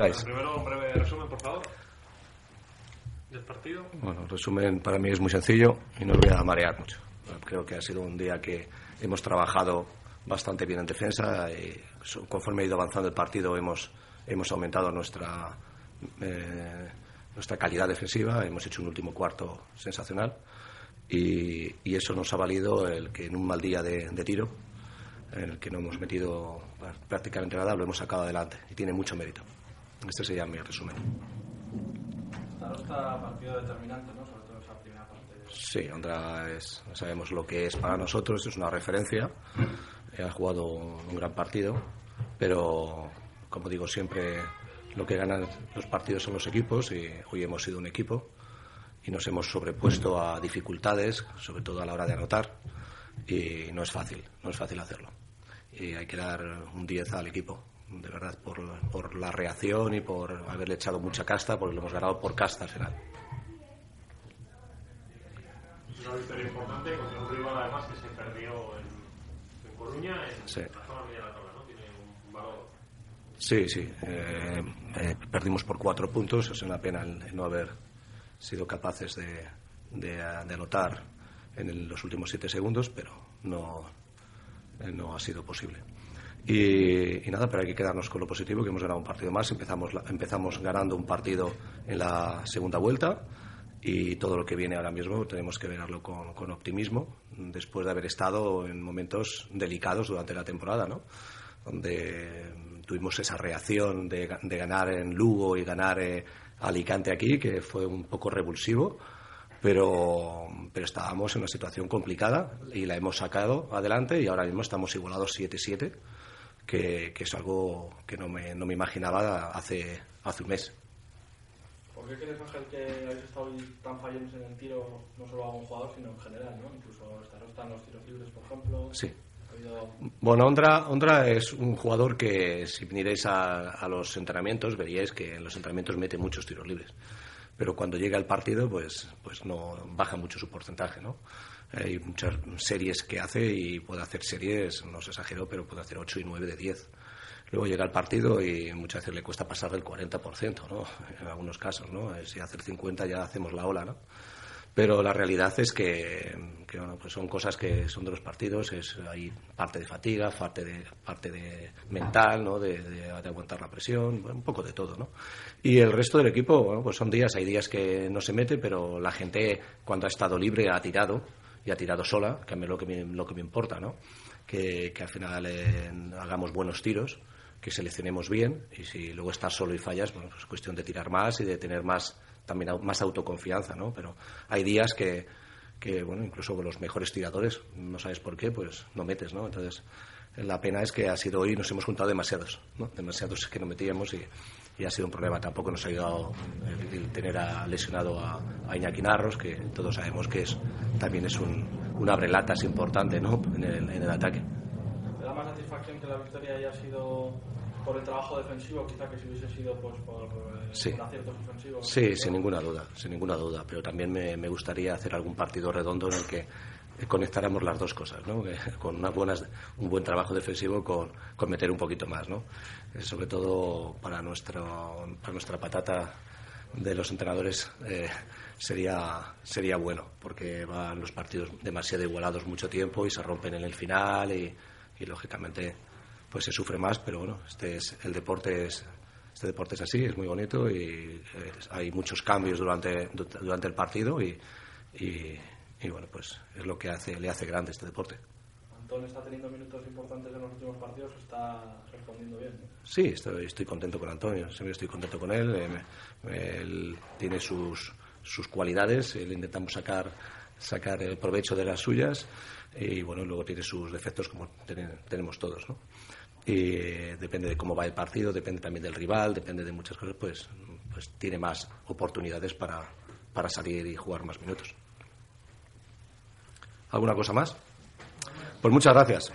Primero, un breve resumen, por favor, del partido. Bueno, el resumen para mí es muy sencillo y no os voy a marear mucho. Creo que ha sido un día que hemos trabajado bastante bien en defensa y conforme ha ido avanzando el partido hemos, hemos aumentado nuestra, eh, nuestra calidad defensiva, hemos hecho un último cuarto sensacional y, y, eso nos ha valido el que en un mal día de, de tiro, en el que no hemos metido prácticamente nada, lo hemos sacado adelante y tiene mucho mérito. Este sería mi resumen. Está partido determinante, ¿no? Sobre todo esa primera parte. Sí, Andra es, sabemos lo que es para nosotros, es una referencia. Ha jugado un gran partido, pero como digo siempre, lo que ganan los partidos son los equipos y hoy hemos sido un equipo y nos hemos sobrepuesto a dificultades, sobre todo a la hora de anotar, y no es fácil, no es fácil hacerlo. Y hay que dar un 10 al equipo de verdad, por, por, la reacción y por haberle echado mucha casta, porque lo hemos ganado por casta final. Es una victoria importante contra un rival además que se perdió en, en Coruña, en sí. la zona media de la tabla, ¿no? Tiene un valor. Sí, sí. Eh, eh, perdimos por cuatro puntos, es una pena el, el no haber sido capaces de, de, de anotar en el, los últimos siete segundos, pero no, eh, no ha sido posible. Y, y, nada, pero hay que quedarnos con lo positivo, que hemos ganado un partido más. Empezamos, empezamos ganando un partido en la segunda vuelta y todo lo que viene ahora mismo tenemos que verlo con, con optimismo, después de haber estado en momentos delicados durante la temporada, ¿no? donde tuvimos esa reacción de, de ganar en Lugo y ganar eh, Alicante aquí, que fue un poco revulsivo. Pero, pero estábamos en una situación complicada y la hemos sacado adelante y ahora mismo estamos igualados 7-7 que, que, es algo que no me, no me imaginaba hace, hace un mes. ¿Por qué crees, Ángel, que habéis estado tan fallones en el tiro, no solo a un jugador, sino en general? ¿no? Incluso están los tiros libres, por ejemplo. Sí. Bueno, Ondra, Ondra es un jugador que, si vinierais a, a los entrenamientos, veríais que en los entrenamientos mete muchos tiros libres. Pero cuando llega el partido, pues, pues no baja mucho su porcentaje, ¿no? Hay muchas series que hace y puede hacer series, no se exageró, pero puede hacer 8 y 9 de 10. Luego llega el partido y muchas veces le cuesta pasar del 40%, ¿no? En algunos casos, ¿no? Si hace el 50 ya hacemos la ola, ¿no? Pero la realidad es que, que bueno, pues son cosas que son de los partidos, es, hay parte de fatiga, parte de, parte de mental, ¿no? De, de, de aguantar la presión, un poco de todo, ¿no? Y el resto del equipo, bueno, pues son días, hay días que no se mete, pero la gente cuando ha estado libre ha tirado, ha tirado sola, que es lo que me, lo que me importa, ¿no? Que, que al final eh, hagamos buenos tiros, que seleccionemos bien y si luego estás solo y fallas, bueno, pues es cuestión de tirar más y de tener más también más autoconfianza, ¿no? Pero hay días que, que bueno, incluso con los mejores tiradores, no sabes por qué, pues no metes, ¿no? Entonces, la pena es que ha sido hoy, nos hemos juntado demasiados, ¿no? Demasiados que no metíamos y, y ha sido un problema. Tampoco nos ha ayudado el, el tener a, lesionado a, a, Iñaki Narros, que todos sabemos que es, también es un, un abrelatas importante ¿no? en, el, en el ataque. ¿Te da más satisfacción que la victoria haya sido por el trabajo defensivo, quizá que si hubiese sido pues, por, eh, sí. por aciertos ofensivos? Sí, sin ninguna duda, sin ninguna duda. Pero también me, me gustaría hacer algún partido redondo en el que conectáramos las dos cosas, ¿no? con una buenas, un buen trabajo defensivo con, con meter un poquito más, ¿no? Eh, sobre todo para, nuestro, para nuestra patata de los entrenadores eh, sería, sería bueno, porque van los partidos demasiado igualados mucho tiempo y se rompen en el final y, y lógicamente pues se sufre más, pero bueno, este es, el deporte es, este deporte es así, es muy bonito y eh, hay muchos cambios durante, durante el partido y, y y bueno, pues es lo que hace, le hace grande este deporte. Antón está teniendo minutos importantes en los últimos partidos, está respondiendo bien. Sí, estoy, estoy contento con Antonio, siempre estoy contento con él. Eh, él tiene sus, sus cualidades, le intentamos sacar, sacar el provecho de las suyas y bueno, luego tiene sus defectos como ten, tenemos todos, ¿no? Y eh, depende de cómo va el partido, depende también del rival, depende de muchas cosas, pues, pues tiene más oportunidades para, para salir y jugar más minutos. ¿Alguna cosa más? Pues muchas gracias.